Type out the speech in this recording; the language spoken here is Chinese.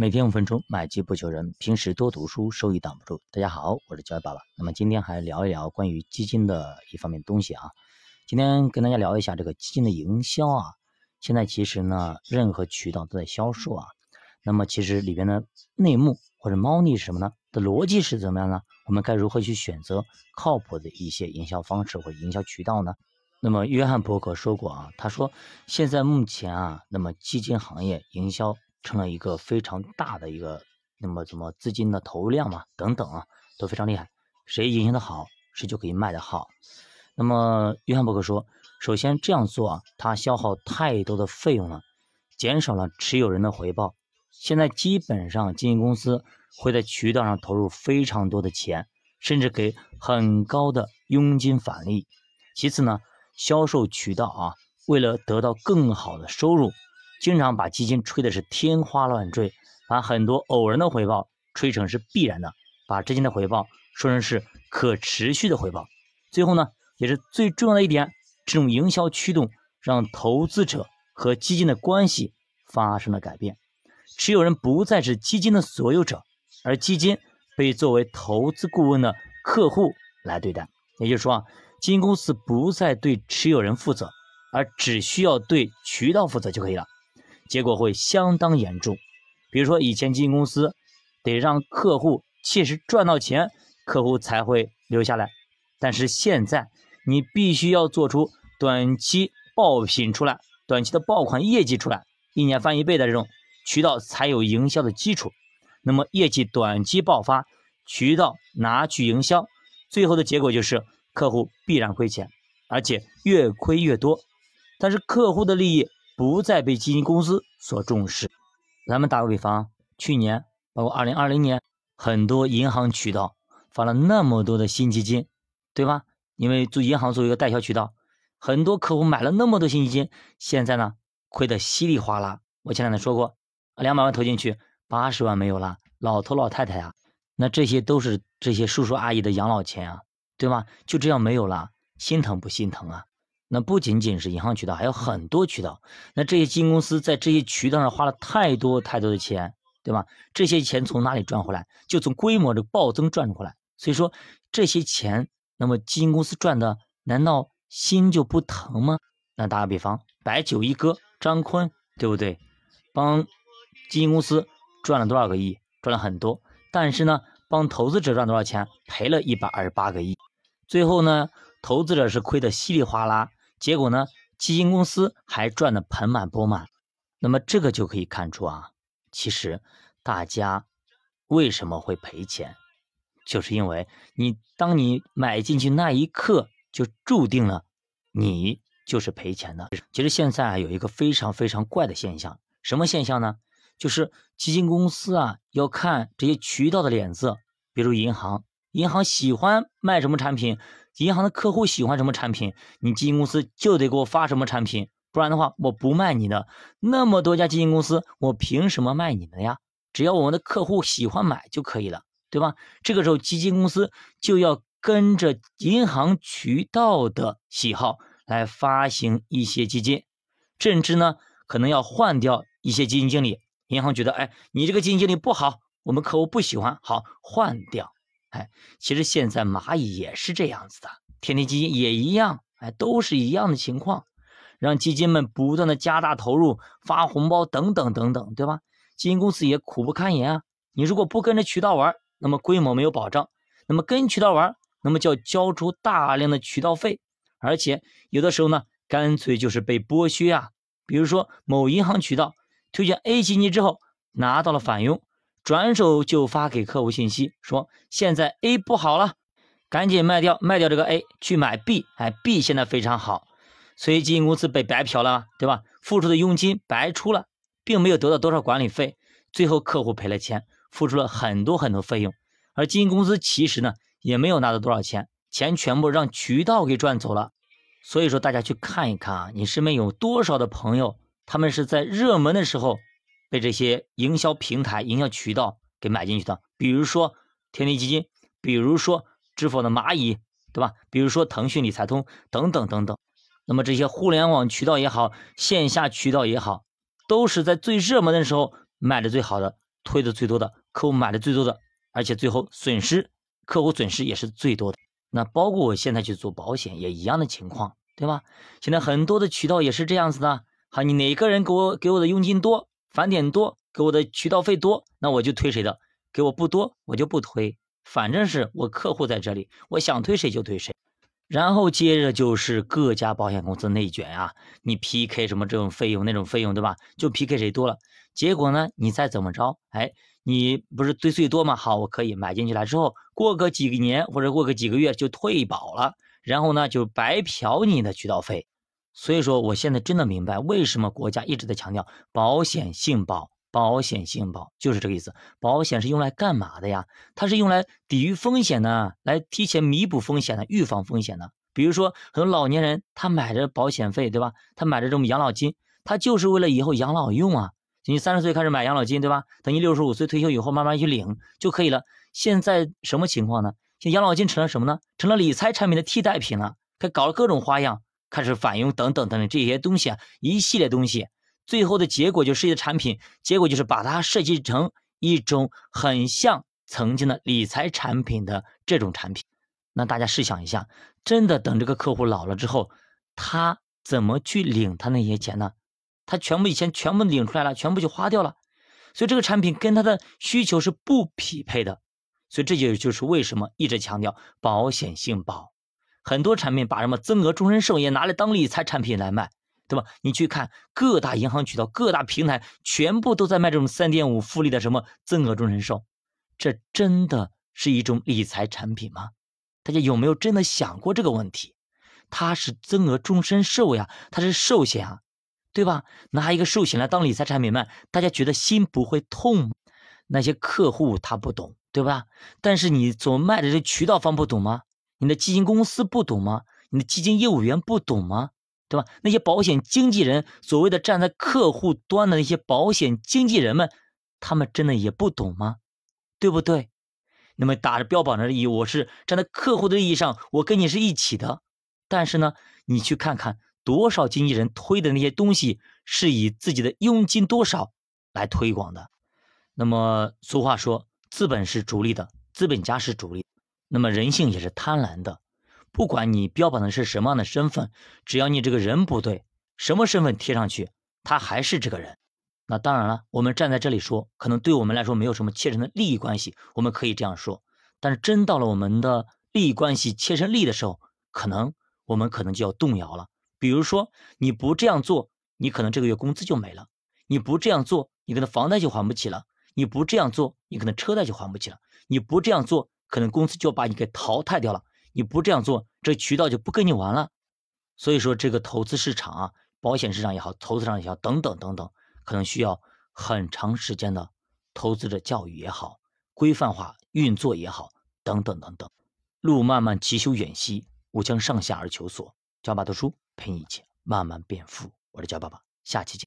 每天五分钟，买基不求人。平时多读书，收益挡不住。大家好，我是教育爸爸。那么今天还聊一聊关于基金的一方面东西啊。今天跟大家聊一下这个基金的营销啊。现在其实呢，任何渠道都在销售啊。那么其实里边的内幕或者猫腻是什么呢？的逻辑是怎么样呢？我们该如何去选择靠谱的一些营销方式或者营销渠道呢？那么约翰伯格说过啊，他说现在目前啊，那么基金行业营销成了一个非常大的一个，那么怎么资金的投入量嘛，等等啊，都非常厉害。谁营销的好，谁就可以卖的好。那么约翰伯格说，首先这样做啊，它消耗太多的费用了，减少了持有人的回报。现在基本上基金公司会在渠道上投入非常多的钱，甚至给很高的佣金返利。其次呢。销售渠道啊，为了得到更好的收入，经常把基金吹的是天花乱坠，把很多偶然的回报吹成是必然的，把之前的回报说成是可持续的回报。最后呢，也是最重要的一点，这种营销驱动让投资者和基金的关系发生了改变，持有人不再是基金的所有者，而基金被作为投资顾问的客户来对待。也就是说啊。基金公司不再对持有人负责，而只需要对渠道负责就可以了，结果会相当严重。比如说，以前基金公司得让客户切实赚到钱，客户才会留下来，但是现在你必须要做出短期爆品出来，短期的爆款业绩出来，一年翻一倍的这种渠道才有营销的基础。那么业绩短期爆发，渠道拿去营销，最后的结果就是。客户必然亏钱，而且越亏越多。但是客户的利益不再被基金公司所重视。咱们打个比方，去年包括二零二零年，很多银行渠道发了那么多的新基金，对吧？因为做银行作为一个代销渠道，很多客户买了那么多新基金，现在呢亏得稀里哗啦。我前两天说过，两百万投进去，八十万没有了，老头老太太啊，那这些都是这些叔叔阿姨的养老钱啊。对吧？就这样没有了，心疼不心疼啊？那不仅仅是银行渠道，还有很多渠道。那这些基金公司在这些渠道上花了太多太多的钱，对吧？这些钱从哪里赚回来？就从规模的暴增赚回来。所以说这些钱，那么基金公司赚的，难道心就不疼吗？那打个比方，白酒一哥张坤，对不对？帮基金公司赚了多少个亿？赚了很多。但是呢，帮投资者赚多少钱？赔了一百二十八个亿。最后呢，投资者是亏得稀里哗啦，结果呢，基金公司还赚得盆满钵满。那么这个就可以看出啊，其实大家为什么会赔钱，就是因为你当你买进去那一刻，就注定了你就是赔钱的。其实现在有一个非常非常怪的现象，什么现象呢？就是基金公司啊，要看这些渠道的脸色，比如银行。银行喜欢卖什么产品，银行的客户喜欢什么产品，你基金公司就得给我发什么产品，不然的话我不卖你的。那么多家基金公司，我凭什么卖你们呀？只要我们的客户喜欢买就可以了，对吧？这个时候基金公司就要跟着银行渠道的喜好来发行一些基金，甚至呢可能要换掉一些基金经理。银行觉得，哎，你这个基金经理不好，我们客户不喜欢，好换掉。哎，其实现在蚂蚁也是这样子的，天天基金也一样，哎，都是一样的情况，让基金们不断的加大投入、发红包等等等等，对吧？基金公司也苦不堪言啊。你如果不跟着渠道玩，那么规模没有保障；那么跟渠道玩，那么就要交出大量的渠道费，而且有的时候呢，干脆就是被剥削啊。比如说某银行渠道推荐 A 基金之后，拿到了返佣。转手就发给客户信息，说现在 A 不好了，赶紧卖掉，卖掉这个 A 去买 B，哎，B 现在非常好，所以基金公司被白嫖了，对吧？付出的佣金白出了，并没有得到多少管理费，最后客户赔了钱，付出了很多很多费用，而基金公司其实呢也没有拿到多少钱，钱全部让渠道给赚走了。所以说大家去看一看啊，你身边有多少的朋友，他们是在热门的时候。被这些营销平台、营销渠道给买进去的，比如说天地基金，比如说支付的蚂蚁，对吧？比如说腾讯理财通等等等等。那么这些互联网渠道也好，线下渠道也好，都是在最热门的时候卖的最好的，推的最多的，客户买的最多的，而且最后损失，客户损失也是最多的。那包括我现在去做保险也一样的情况，对吧？现在很多的渠道也是这样子的。好，你哪个人给我给我的佣金多，返点多，给我的渠道费多，那我就推谁的；给我不多，我就不推。反正是我客户在这里，我想推谁就推谁。然后接着就是各家保险公司内卷啊，你 PK 什么这种费用那种费用，对吧？就 PK 谁多了。结果呢，你再怎么着，哎，你不是堆最多吗？好，我可以买进去了之后，过个几年或者过个几个月就退保了，然后呢就白嫖你的渠道费。所以说，我现在真的明白为什么国家一直在强调保险性保。保险性保就是这个意思。保险是用来干嘛的呀？它是用来抵御风险的，来提前弥补风险的，预防风险的。比如说，很多老年人他买着保险费，对吧？他买着这种养老金，他就是为了以后养老用啊。你三十岁开始买养老金，对吧？等你六十五岁退休以后，慢慢去领就可以了。现在什么情况呢？现养老金成了什么呢？成了理财产品的替代品了。他搞了各种花样，开始返佣等等等等这些东西啊，一系列东西。最后的结果就设计的产品，结果就是把它设计成一种很像曾经的理财产品的这种产品。那大家试想一下，真的等这个客户老了之后，他怎么去领他那些钱呢？他全部以前全部领出来了，全部就花掉了。所以这个产品跟他的需求是不匹配的。所以这就就是为什么一直强调保险性保，很多产品把什么增额终身寿也拿来当理财产品来卖。对吧？你去看各大银行渠道、各大平台，全部都在卖这种三点五复利的什么增额终身寿，这真的是一种理财产品吗？大家有没有真的想过这个问题？它是增额终身寿呀，它是寿险啊，对吧？拿一个寿险来当理财产品卖，大家觉得心不会痛？那些客户他不懂，对吧？但是你所卖的这渠道方不懂吗？你的基金公司不懂吗？你的基金业务员不懂吗？对吧？那些保险经纪人，所谓的站在客户端的那些保险经纪人们，他们真的也不懂吗？对不对？那么打着标榜着利益，我是站在客户的利益上，我跟你是一起的。但是呢，你去看看多少经纪人推的那些东西，是以自己的佣金多少来推广的。那么俗话说，资本是逐利的，资本家是逐利，那么人性也是贪婪的。不管你标榜的是什么样的身份，只要你这个人不对，什么身份贴上去，他还是这个人。那当然了，我们站在这里说，可能对我们来说没有什么切身的利益关系，我们可以这样说。但是真到了我们的利益关系切身利的时候，可能我们可能就要动摇了。比如说，你不这样做，你可能这个月工资就没了；你不这样做，你可能房贷就还不起了；你不这样做，你可能车贷就还不起了；你不这样做，可能公司就把你给淘汰掉了。你不这样做，这渠道就不跟你玩了。所以说，这个投资市场啊，保险市场也好，投资上也好，等等等等，可能需要很长时间的投资者教育也好，规范化运作也好，等等等等。路漫漫其修远兮，吾将上下而求索。教爸读书陪你一起慢慢变富。我是教爸爸，下期见。